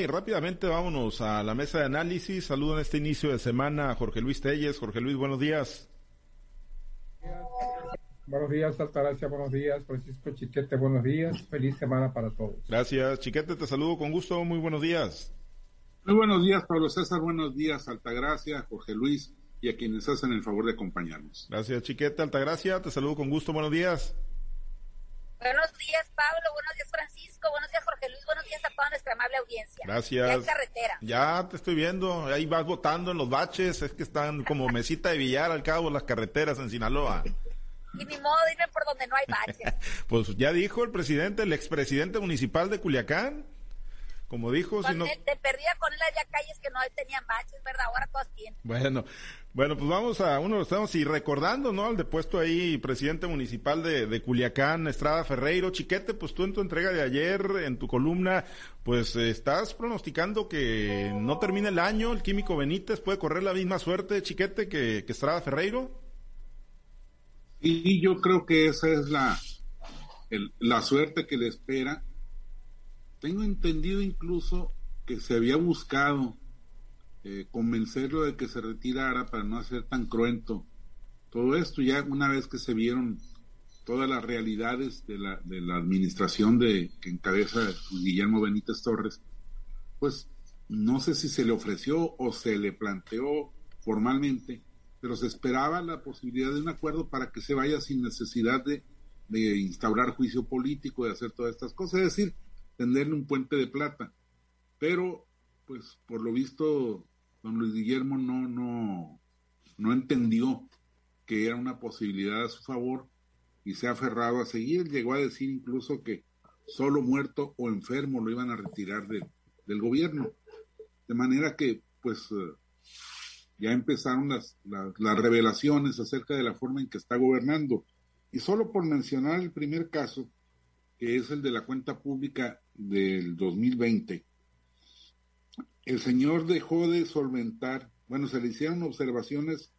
y rápidamente vámonos a la mesa de análisis. Saludo en este inicio de semana a Jorge Luis Telles. Jorge Luis, buenos días. Buenos días, Altagracia, buenos días, Francisco Chiquete, buenos días, feliz semana para todos. Gracias, Chiquete, te saludo con gusto, muy buenos días. Muy buenos días, Pablo César, buenos días, Altagracia, Jorge Luis y a quienes hacen el favor de acompañarnos. Gracias, Chiquete, Altagracia, te saludo con gusto, buenos días. Buenos días, Pablo, buenos días, Francisco, buenos días, Jorge Luis, buenos días a toda nuestra amable audiencia. Gracias. Ya carretera. Ya te estoy viendo, ahí vas votando en los baches, es que están como mesita de billar al cabo las carreteras en Sinaloa. Y ni modo, dime por donde no hay baches. pues ya dijo el presidente, el expresidente municipal de Culiacán, como dijo, con si no... él, te perdía con él allá calles que no tenían baches, ¿verdad? Ahora todas tienen. Bueno, bueno, pues vamos a uno, estamos y recordando, ¿no? Al depuesto ahí, presidente municipal de, de Culiacán, Estrada Ferreiro, Chiquete, pues tú en tu entrega de ayer, en tu columna, pues eh, estás pronosticando que no termine el año, el químico Benítez puede correr la misma suerte, Chiquete, que, que Estrada Ferreiro. Y yo creo que esa es la, el, la suerte que le espera. Tengo entendido incluso que se había buscado eh, convencerlo de que se retirara para no hacer tan cruento todo esto. Ya una vez que se vieron todas las realidades de la, de la administración de que encabeza Guillermo Benítez Torres, pues no sé si se le ofreció o se le planteó formalmente pero se esperaba la posibilidad de un acuerdo para que se vaya sin necesidad de, de instaurar juicio político, de hacer todas estas cosas, es decir, tenderle un puente de plata. Pero, pues, por lo visto, don Luis Guillermo no, no, no entendió que era una posibilidad a su favor y se ha aferrado a seguir. Llegó a decir incluso que solo muerto o enfermo lo iban a retirar de, del gobierno. De manera que, pues, ya empezaron las, las, las, revelaciones acerca de la forma en que está gobernando. Y solo por mencionar el primer caso, que es el de la cuenta pública del 2020, el señor dejó de solventar, bueno, se le hicieron observaciones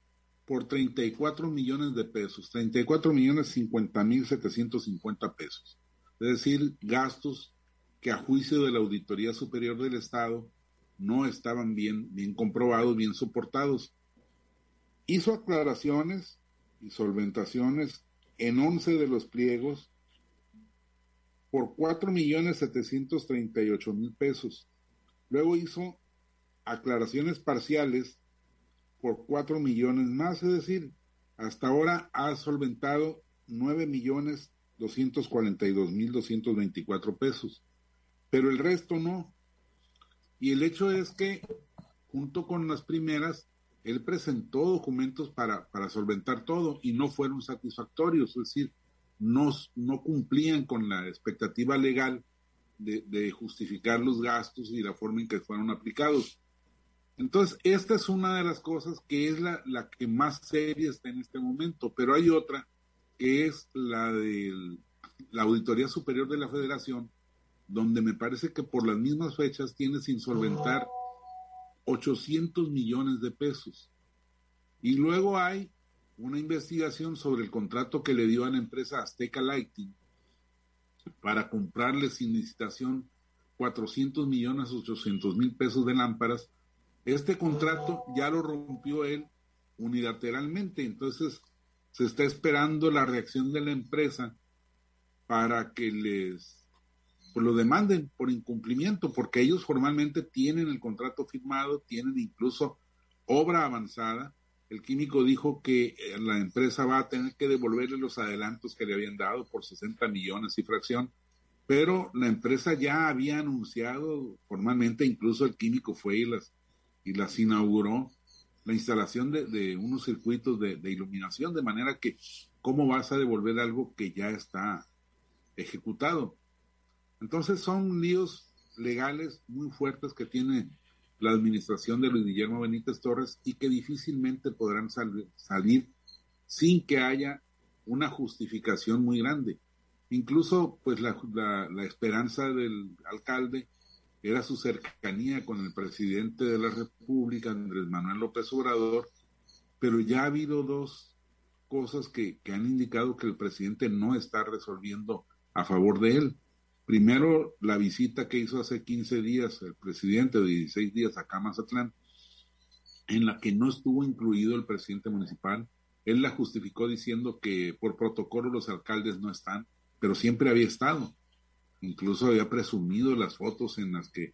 por 34 millones de pesos, 34 millones 50 mil 750 pesos. Es decir, gastos que a juicio de la Auditoría Superior del Estado no estaban bien, bien comprobados, bien soportados. Hizo aclaraciones y solventaciones en 11 de los pliegos por cuatro millones setecientos treinta y ocho mil pesos. Luego hizo aclaraciones parciales por cuatro millones más, es decir, hasta ahora ha solventado nueve millones doscientos cuarenta y dos mil doscientos veinticuatro pesos, pero el resto no. Y el hecho es que, junto con las primeras, él presentó documentos para, para solventar todo y no fueron satisfactorios, es decir, no, no cumplían con la expectativa legal de, de, justificar los gastos y la forma en que fueron aplicados. Entonces, esta es una de las cosas que es la, la que más seria está en este momento, pero hay otra que es la de la Auditoría Superior de la Federación, donde me parece que por las mismas fechas tiene sin solventar 800 millones de pesos. Y luego hay una investigación sobre el contrato que le dio a la empresa Azteca Lighting para comprarle sin licitación 400 millones 800 mil pesos de lámparas. Este contrato ya lo rompió él unilateralmente, entonces se está esperando la reacción de la empresa para que les pues lo demanden por incumplimiento, porque ellos formalmente tienen el contrato firmado, tienen incluso obra avanzada. El químico dijo que eh, la empresa va a tener que devolverle los adelantos que le habían dado por 60 millones y fracción, pero la empresa ya había anunciado formalmente, incluso el químico fue y las, y las inauguró, la instalación de, de unos circuitos de, de iluminación, de manera que, ¿cómo vas a devolver algo que ya está ejecutado? Entonces son líos legales muy fuertes que tiene la administración de Luis Guillermo Benítez Torres y que difícilmente podrán sal salir sin que haya una justificación muy grande. Incluso, pues la, la, la, esperanza del alcalde era su cercanía con el presidente de la República, Andrés Manuel López Obrador, pero ya ha habido dos cosas que, que han indicado que el presidente no está resolviendo a favor de él. Primero, la visita que hizo hace 15 días el presidente, o 16 días acá a Mazatlán, en la que no estuvo incluido el presidente municipal. Él la justificó diciendo que por protocolo los alcaldes no están, pero siempre había estado. Incluso había presumido las fotos en las que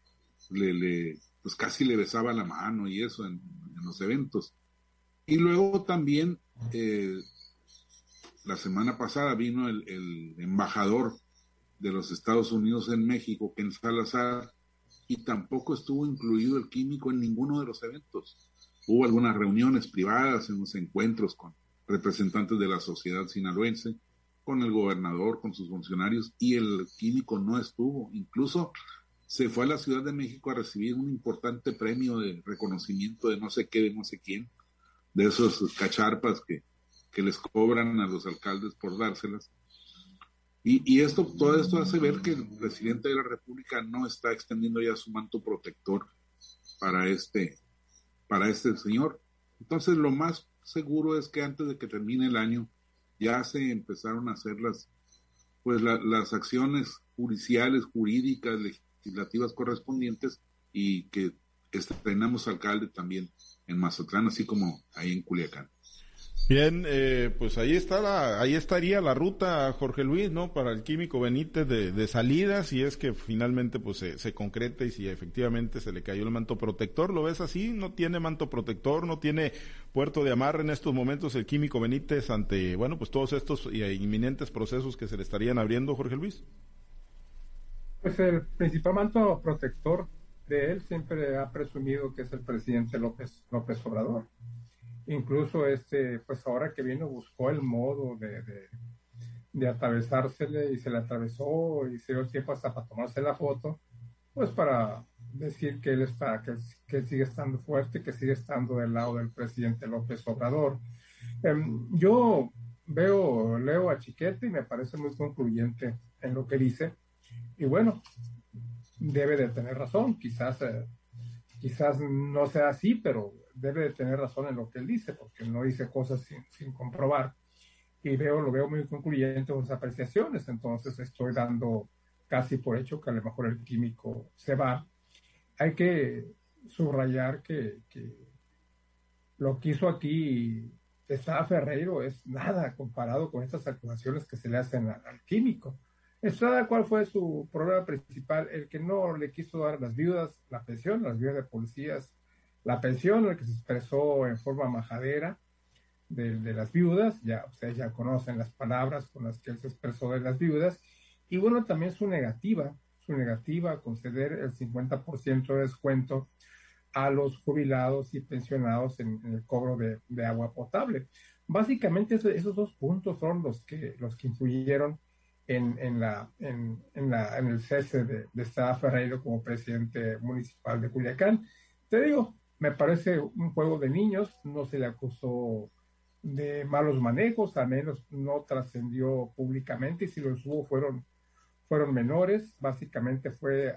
le, pues casi le besaba la mano y eso en, los eventos. Y luego también, eh, la semana pasada vino el embajador de los Estados Unidos en México, Ken Salazar, y tampoco estuvo incluido el químico en ninguno de los eventos. Hubo algunas reuniones privadas, unos encuentros con representantes de la sociedad sinaloense, con el gobernador, con sus funcionarios, y el químico no estuvo. Incluso se fue a la Ciudad de México a recibir un importante premio de reconocimiento de no sé qué, de no sé quién, de esos cacharpas que, que les cobran a los alcaldes por dárselas. Y, esto, todo esto hace ver que el presidente de la República no está extendiendo ya su manto protector para este, para este señor. Entonces, lo más seguro es que antes de que termine el año ya se empezaron a hacer las, pues las acciones judiciales, jurídicas, legislativas correspondientes y que estrenamos alcalde también en Mazatlán, así como ahí en Culiacán. Bien, eh, pues ahí está la, ahí estaría la ruta, Jorge Luis, ¿no? Para el químico Benítez de, de salida, si es que finalmente pues se, se, concreta y si efectivamente se le cayó el manto protector, ¿lo ves así? ¿No tiene manto protector? ¿No tiene puerto de amarre en estos momentos el químico Benítez ante, bueno, pues todos estos eh, inminentes procesos que se le estarían abriendo, Jorge Luis? Pues el principal manto protector de él siempre ha presumido que es el presidente López, López Obrador Incluso este, pues ahora que vino buscó el modo de, de, atravesársele y se le atravesó y se dio tiempo hasta para tomarse la foto, pues para decir que él está, que, que sigue estando fuerte, que sigue estando del lado del presidente López Obrador. Em, yo veo, leo a Chiquete y me parece muy concluyente en lo que dice. Y bueno, debe de tener razón, quizás, eh, quizás no sea así, pero debe de tener razón en lo que él dice, porque no dice cosas sin, comprobar. Y veo, lo veo muy concluyente con sus apreciaciones, entonces estoy dando casi por hecho que a lo mejor el químico se va. Hay que subrayar que, lo que hizo aquí Estrada Ferreiro es nada comparado con estas acusaciones que se le hacen al, químico. Estrada, ¿cuál fue su problema principal? El que no le quiso dar a las viudas la pensión, las viudas de policías la pensión, el que se expresó en forma majadera de, las viudas, ya ustedes ya conocen las palabras con las que él se expresó de las viudas, y bueno, también su negativa, su negativa a conceder el 50% de descuento a los jubilados y pensionados en, el cobro de, agua potable. Básicamente esos, dos puntos son los que, los que influyeron en, en, la, en, el cese de, de Estrada Ferreiro como presidente municipal de Culiacán. Te digo, me parece un juego de niños, no se le acusó de malos manejos, al menos no trascendió públicamente y si los hubo fueron, fueron menores, básicamente fue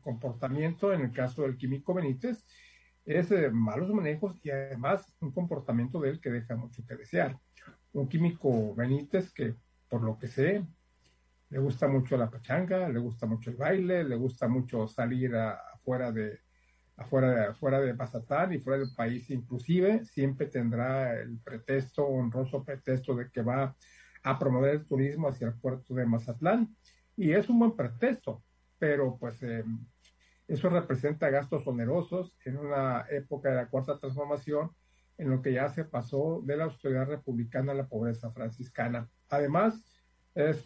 comportamiento en el caso del químico Benítez, es de malos manejos y además un comportamiento de él que deja mucho que desear. Un químico Benítez que, por lo que sé, le gusta mucho la pachanga, le gusta mucho el baile, le gusta mucho salir afuera de, afuera afuera de Mazatán y fuera del país inclusive, siempre tendrá el pretexto, honroso pretexto de que va a promover el turismo hacia el puerto de Mazatlán. Y es un buen pretexto, pero pues eh, eso representa gastos onerosos en una época de la cuarta transformación en lo que ya se pasó de la austeridad republicana a la pobreza franciscana. Además, es,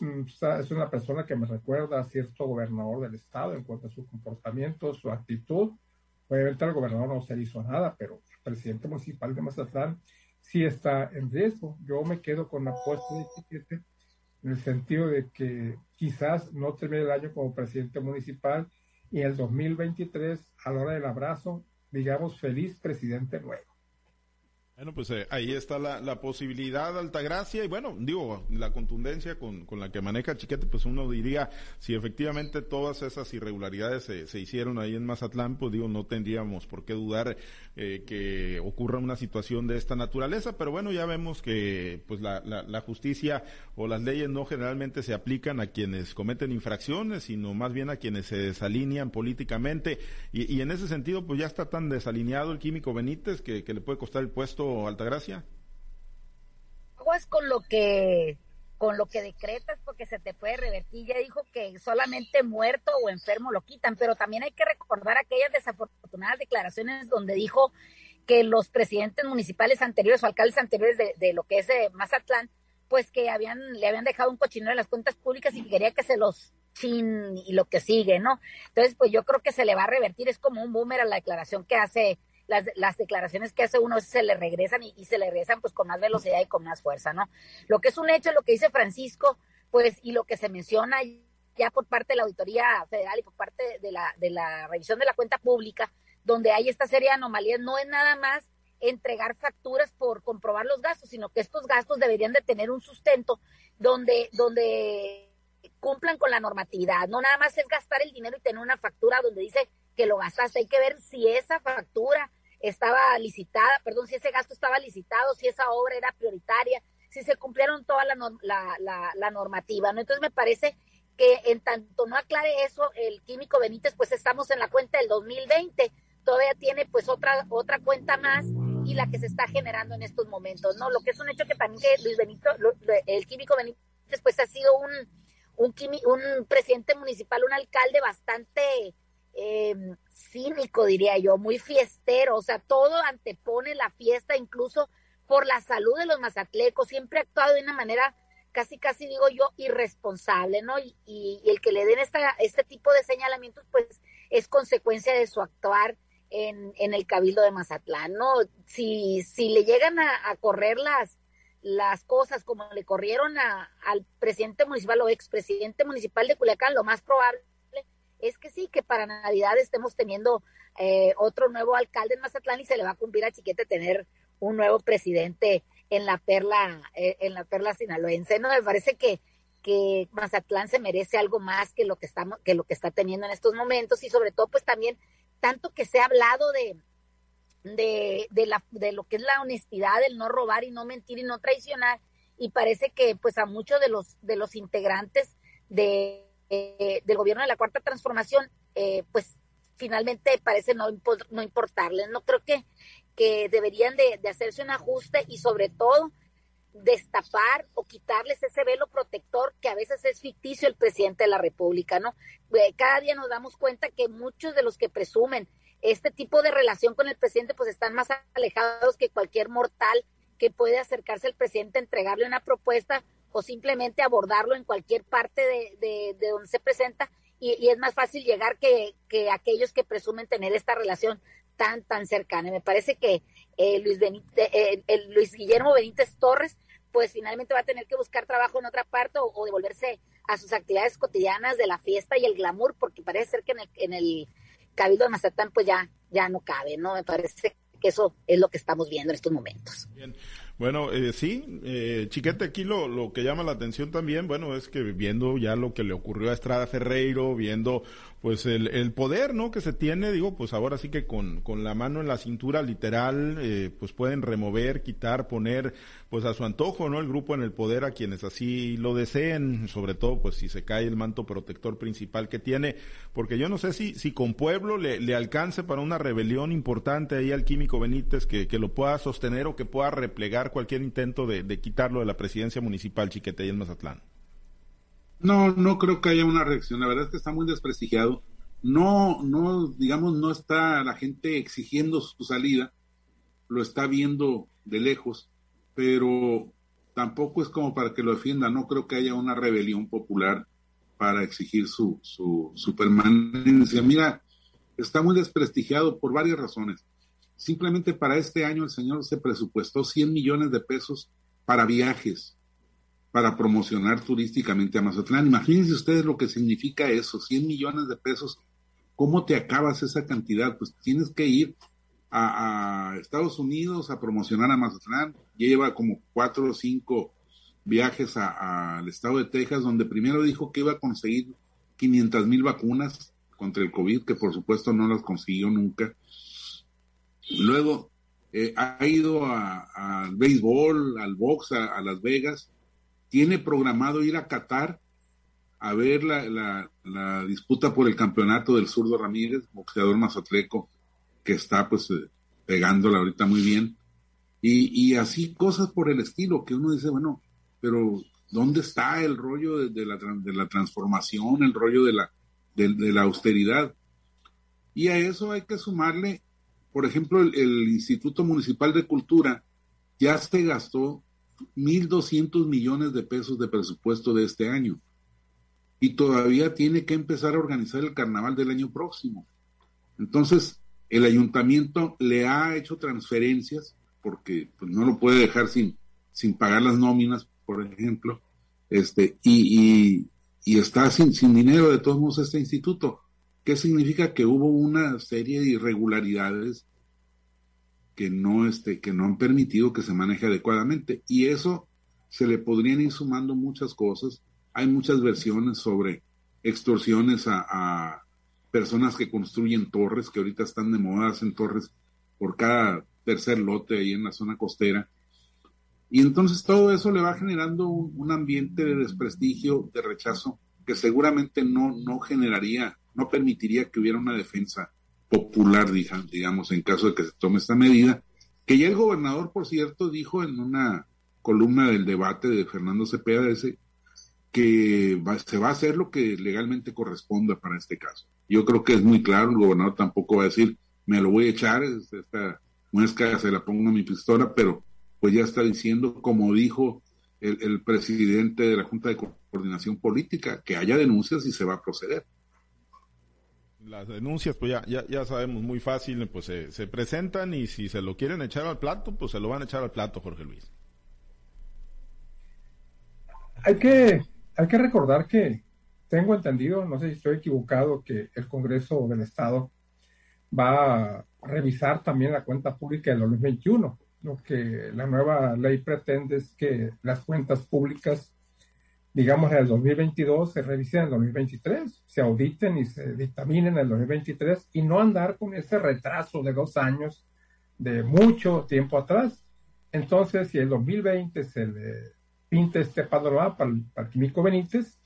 es una persona que me recuerda a cierto gobernador del estado en cuanto a su comportamiento, su actitud, Obviamente el gobernador no se hizo nada, pero el presidente municipal de Mazatlán sí está en riesgo. Yo me quedo con la apuesta de Chiquete en el sentido de que quizás no termine el año como presidente municipal y en el 2023, a la hora del abrazo, digamos feliz presidente nuevo. Bueno, pues eh, ahí está la, la, posibilidad, Altagracia, y bueno, digo, la contundencia con, con, la que maneja Chiquete, pues uno diría, si efectivamente todas esas irregularidades se, se hicieron ahí en Mazatlán, pues digo, no tendríamos por qué dudar eh, que ocurra una situación de esta naturaleza, pero bueno, ya vemos que pues la, la, la justicia o las leyes no generalmente se aplican a quienes cometen infracciones, sino más bien a quienes se desalinean políticamente, y, y en ese sentido, pues ya está tan desalineado el químico Benítez que, que le puede costar el puesto Altagracia? Es con lo que con lo que decretas porque se te puede revertir. Ya dijo que solamente muerto o enfermo lo quitan, pero también hay que recordar aquellas desafortunadas declaraciones donde dijo que los presidentes municipales anteriores o alcaldes anteriores de, lo que es eh, Mazatlán, pues que habían le habían dejado un cochinero en las cuentas públicas y quería que se los chin y lo que sigue, ¿no? Entonces, pues yo creo que se le va a revertir, es como un boomer a la declaración que hace las, las declaraciones que hace uno se le regresan y, se le regresan pues con más velocidad y con más fuerza, ¿no? Lo que es un hecho, lo que dice Francisco, pues, y lo que se menciona ya por parte de la Auditoría Federal y por parte de la, de la revisión de la cuenta pública, donde hay esta serie de anomalías, no es nada más entregar facturas por comprobar los gastos, sino que estos gastos deberían de tener un sustento donde, donde cumplan con la normatividad. No nada más es gastar el dinero y tener una factura donde dice que lo gastaste. Hay que ver si esa factura estaba licitada, perdón, si ese gasto estaba licitado, si esa obra era prioritaria, si se cumplieron toda la, la, la, normativa, ¿no? Entonces me parece que en tanto no aclare eso, el químico Benítez, pues estamos en la cuenta del 2020, todavía tiene pues otra, otra cuenta más y la que se está generando en estos momentos, ¿no? Lo que es un hecho que también que Luis Benito, el químico Benítez, pues ha sido un, un, un presidente municipal, un alcalde bastante eh, cínico, diría yo, muy fiestero, o sea, todo antepone la fiesta, incluso por la salud de los mazatlecos, siempre ha actuado de una manera casi, casi digo yo, irresponsable, ¿no? Y, y, el que le den esta, este tipo de señalamientos, pues es consecuencia de su actuar en, en el Cabildo de Mazatlán, ¿no? Si, si le llegan a, a correr las, las cosas como le corrieron a, al presidente municipal o expresidente municipal de Culiacán, lo más probable es que sí, que para Navidad estemos teniendo eh, otro nuevo alcalde en Mazatlán y se le va a cumplir a Chiquete tener un nuevo presidente en la perla, eh, en la perla sinaloense. No, me parece que, que Mazatlán se merece algo más que lo que estamos, que lo que está teniendo en estos momentos, y sobre todo, pues también, tanto que se ha hablado de, de, de, la, de lo que es la honestidad, el no robar y no mentir y no traicionar, y parece que pues a muchos de los, de los integrantes de eh, del gobierno de la Cuarta Transformación, eh, pues finalmente parece no, no importarles. No creo que, que deberían de, hacerse un ajuste y sobre todo destapar o quitarles ese velo protector que a veces es ficticio el presidente de la República, ¿no? Eh, cada día nos damos cuenta que muchos de los que presumen este tipo de relación con el presidente pues están más alejados que cualquier mortal que puede acercarse al presidente, entregarle una propuesta o simplemente abordarlo en cualquier parte de, de, donde se presenta y, es más fácil llegar que, que, aquellos que presumen tener esta relación tan, tan cercana. Me parece que eh, Luis, eh, el Luis Guillermo Benítez Torres pues finalmente va a tener que buscar trabajo en otra parte o, devolverse a sus actividades cotidianas de la fiesta y el glamour, porque parece ser que en el, en el Cabildo de Mazatán pues ya, ya no cabe, ¿no? Me parece que eso es lo que estamos viendo en estos momentos. Bien. Bueno, eh, sí, eh, Chiquete, aquí lo, lo que llama la atención también, bueno, es que viendo ya lo que le ocurrió a Estrada Ferreiro, viendo pues el, el poder, ¿no? Que se tiene, digo, pues ahora sí que con, con la mano en la cintura literal, eh, pues pueden remover, quitar, poner, pues a su antojo, ¿no? El grupo en el poder a quienes así lo deseen, sobre todo, pues si se cae el manto protector principal que tiene, porque yo no sé si, si con Pueblo le, alcance para una rebelión importante ahí al químico Benítez que, que lo pueda sostener o que pueda replegar cualquier intento de, de quitarlo de la presidencia municipal Chiquete y en Mazatlán. No, no creo que haya una reacción. La verdad es que está muy desprestigiado. No, no, digamos, no está la gente exigiendo su salida. Lo está viendo de lejos, pero tampoco es como para que lo defienda. No creo que haya una rebelión popular para exigir su, su, su permanencia. Mira, está muy desprestigiado por varias razones. Simplemente para este año el señor se presupuestó 100 millones de pesos para viajes para promocionar turísticamente a Mazatlán. Imagínense ustedes lo que significa eso, 100 millones de pesos. ¿Cómo te acabas esa cantidad? Pues tienes que ir a, Estados Unidos a promocionar a Mazatlán. Lleva como cuatro o cinco viajes al estado de Texas, donde primero dijo que iba a conseguir 500 mil vacunas contra el COVID, que por supuesto no las consiguió nunca. Luego eh, ha ido al béisbol, al box, a, Las Vegas. Tiene programado ir a Qatar a ver la, la, disputa por el campeonato del zurdo Ramírez, boxeador mazatleco, que está pues eh, pegándola ahorita muy bien. Y, y así cosas por el estilo, que uno dice, bueno, pero ¿dónde está el rollo de, la, de la, transformación, el rollo de la, de, la austeridad? Y a eso hay que sumarle, por ejemplo, el, el Instituto Municipal de Cultura ya se gastó 1.200 millones de pesos de presupuesto de este año y todavía tiene que empezar a organizar el carnaval del año próximo. Entonces, el ayuntamiento le ha hecho transferencias porque pues, no lo puede dejar sin, sin pagar las nóminas, por ejemplo, este, y, y, está sin, sin dinero de todos modos este instituto. ¿Qué significa? Que hubo una serie de irregularidades que no, este, que no han permitido que se maneje adecuadamente. Y eso se le podrían ir sumando muchas cosas hay muchas versiones sobre extorsiones a, personas que construyen torres, que ahorita están de moda, en torres por cada tercer lote ahí en la zona costera. Y entonces todo eso le va generando un, ambiente de desprestigio, de rechazo, que seguramente no, no generaría, no permitiría que hubiera una defensa popular, digamos, en caso de que se tome esta medida, que ya el gobernador, por cierto, dijo en una columna del debate de Fernando Cepeda, ese, que se va a hacer lo que legalmente corresponda para este caso. Yo creo que es muy claro, el gobernador tampoco va a decir, me lo voy a echar, esta muesca se la pongo a mi pistola, pero pues ya está diciendo, como dijo el, presidente de la Junta de Coordinación Política, que haya denuncias y se va a proceder. Las denuncias, pues ya, ya, ya sabemos, muy fácil, pues se, se presentan y si se lo quieren echar al plato, pues se lo van a echar al plato, Jorge Luis. Hay que hay que recordar que tengo entendido, no sé si estoy equivocado, que el Congreso del Estado va a revisar también la cuenta pública del 2021. Lo que la nueva ley pretende es que las cuentas públicas, digamos, en el 2022 se revisen en el 2023, se auditen y se dictaminen en el 2023 y no andar con ese retraso de dos años de mucho tiempo atrás. Entonces, si el 2020 se le pinta este panorama para, para Químico Benítez,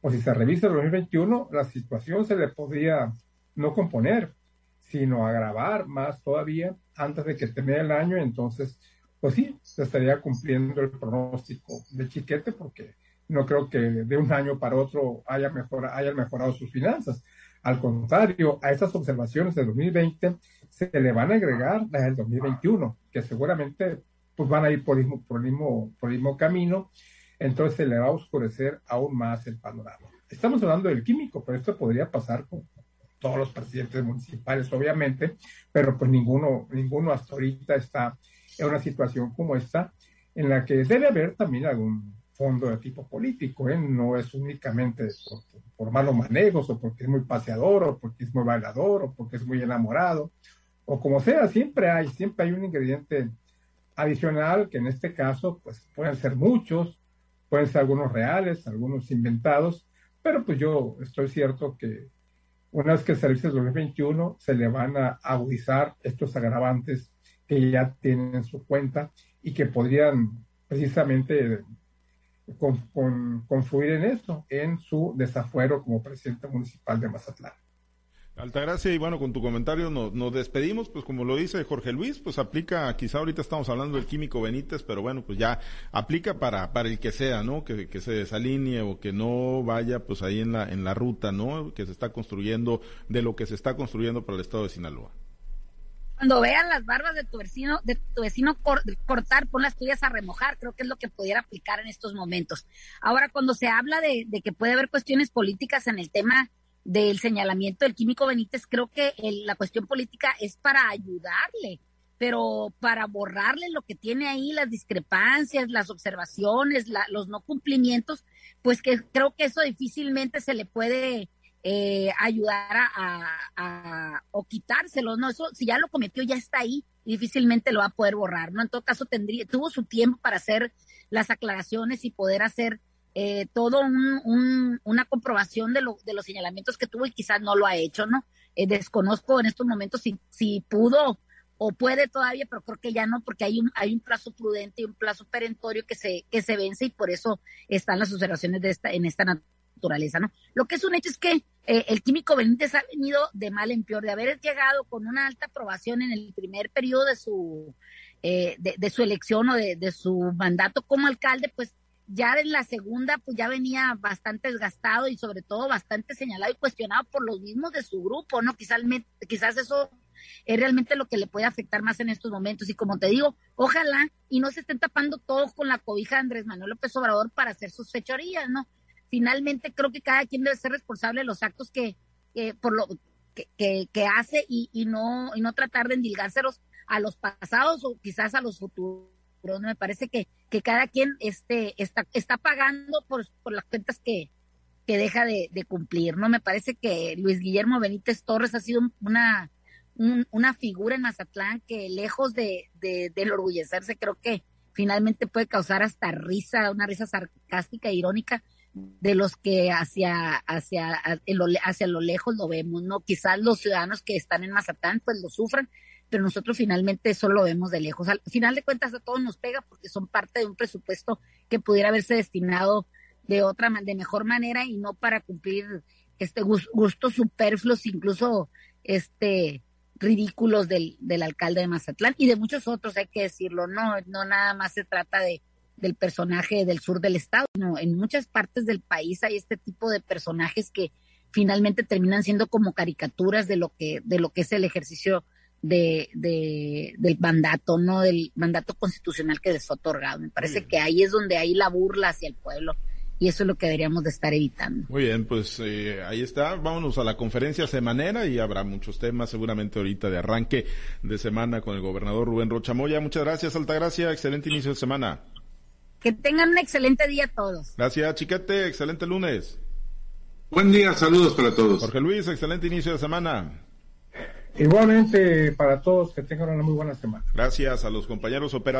o si se revisa el 2021, la situación se le podría no componer, sino agravar más todavía antes de que termine el año. Entonces, pues sí, se estaría cumpliendo el pronóstico de Chiquete, porque no creo que de un año para otro haya mejora, hayan mejorado sus finanzas. Al contrario, a estas observaciones del 2020 se le van a agregar las del 2021, que seguramente pues van a ir por el mismo, por el mismo, camino, entonces se le va a oscurecer aún más el panorama. Estamos hablando del químico, pero esto podría pasar con todos los presidentes municipales, obviamente, pero pues ninguno, ninguno hasta ahorita está en una situación como esta, en la que debe haber también algún fondo de tipo político, ¿eh? no es únicamente por, por, malos manejos, o porque es muy paseador, o porque es muy bailador, o porque es muy enamorado, o como sea, siempre hay, siempre hay un ingrediente adicional, que en este caso, pues pueden ser muchos, pueden ser algunos reales, algunos inventados, pero pues yo estoy cierto que una vez que se revise el 2021, se le van a agudizar estos agravantes que ya tienen en su cuenta y que podrían precisamente confluir en esto, en su desafuero como presidente municipal de Mazatlán. Altagracia, y bueno, con tu comentario nos, nos, despedimos, pues como lo dice Jorge Luis, pues aplica, quizá ahorita estamos hablando del químico Benítez, pero bueno, pues ya aplica para, para el que sea, ¿no? Que, que se desalinee o que no vaya pues ahí en la, en la ruta, ¿no? Que se está construyendo, de lo que se está construyendo para el estado de Sinaloa. Cuando vean las barbas de tu vecino, de tu vecino cortar, pon las tuyas a remojar, creo que es lo que pudiera aplicar en estos momentos. Ahora, cuando se habla de, que puede haber cuestiones políticas en el tema del señalamiento del químico Benítez, creo que la cuestión política es para ayudarle, pero para borrarle lo que tiene ahí, las discrepancias, las observaciones, los no cumplimientos, pues que creo que eso difícilmente se le puede eh, ayudar a, o quitárselo, ¿no? Eso, si ya lo cometió, ya está ahí, difícilmente lo va a poder borrar, ¿no? En todo caso, tendría, tuvo su tiempo para hacer las aclaraciones y poder hacer eh, todo un, una comprobación de, lo, de los señalamientos que tuvo y quizás no lo ha hecho, ¿no? Eh, desconozco en estos momentos si, si pudo o puede todavía, pero creo que ya no, porque hay un, hay un plazo prudente y un plazo perentorio que se, que se vence y por eso están las observaciones de esta, en esta naturaleza, ¿no? Lo que es un hecho es que eh, el químico Benítez ha venido de mal en peor, de haber llegado con una alta aprobación en el primer periodo de su, eh, de, su elección o de, su mandato como alcalde, pues ya en la segunda, pues ya venía bastante desgastado y sobre todo bastante señalado y cuestionado por los mismos de su grupo, ¿no? Quizás, quizás eso es realmente lo que le puede afectar más en estos momentos. Y como te digo, ojalá y no se estén tapando todos con la cobija de Andrés Manuel López Obrador para hacer sus fechorías, ¿no? Finalmente creo que cada quien debe ser responsable de los actos que, por lo que, que, hace y, no y no tratar de endilgárselos a los pasados o quizás a los futuros. Me parece que, que cada quien este, está, está pagando por, por las cuentas que, que deja de, cumplir. No me parece que Luis Guillermo Benítez Torres ha sido una, una figura en Mazatlán que lejos de, de, de enorgullecerse, creo que finalmente puede causar hasta risa, una risa sarcástica e irónica de los que hacia, hacia, hacia lo lejos lo vemos, ¿no? Quizás los ciudadanos que están en Mazatán pues lo sufran, pero nosotros finalmente eso lo vemos de lejos. Al final de cuentas a todos nos pega porque son parte de un presupuesto que pudiera haberse destinado de otra, de mejor manera y no para cumplir este gustos superfluos, incluso este ridículos del, del alcalde de Mazatlán y de muchos otros, hay que decirlo, no, no nada más se trata de, del personaje del sur del estado. No, en muchas partes del país hay este tipo de personajes que finalmente terminan siendo como caricaturas de lo que, de lo que es el ejercicio de, de, del mandato, ¿no? Del mandato constitucional que les fue otorgado. Me parece que ahí es donde hay la burla hacia el pueblo. Y eso es lo que deberíamos de estar evitando. Muy bien, pues eh, ahí está. Vámonos a la conferencia semanera y habrá muchos temas seguramente ahorita de arranque de semana con el gobernador Rubén Rochamoya. Muchas gracias, Altagracia. Excelente inicio de semana. Que tengan un excelente día todos. Gracias, Chiquete. Excelente lunes. Buen día, saludos para todos. Jorge Luis, excelente inicio de semana. Igualmente para todos, que tengan una muy buena semana. Gracias a los compañeros operadores.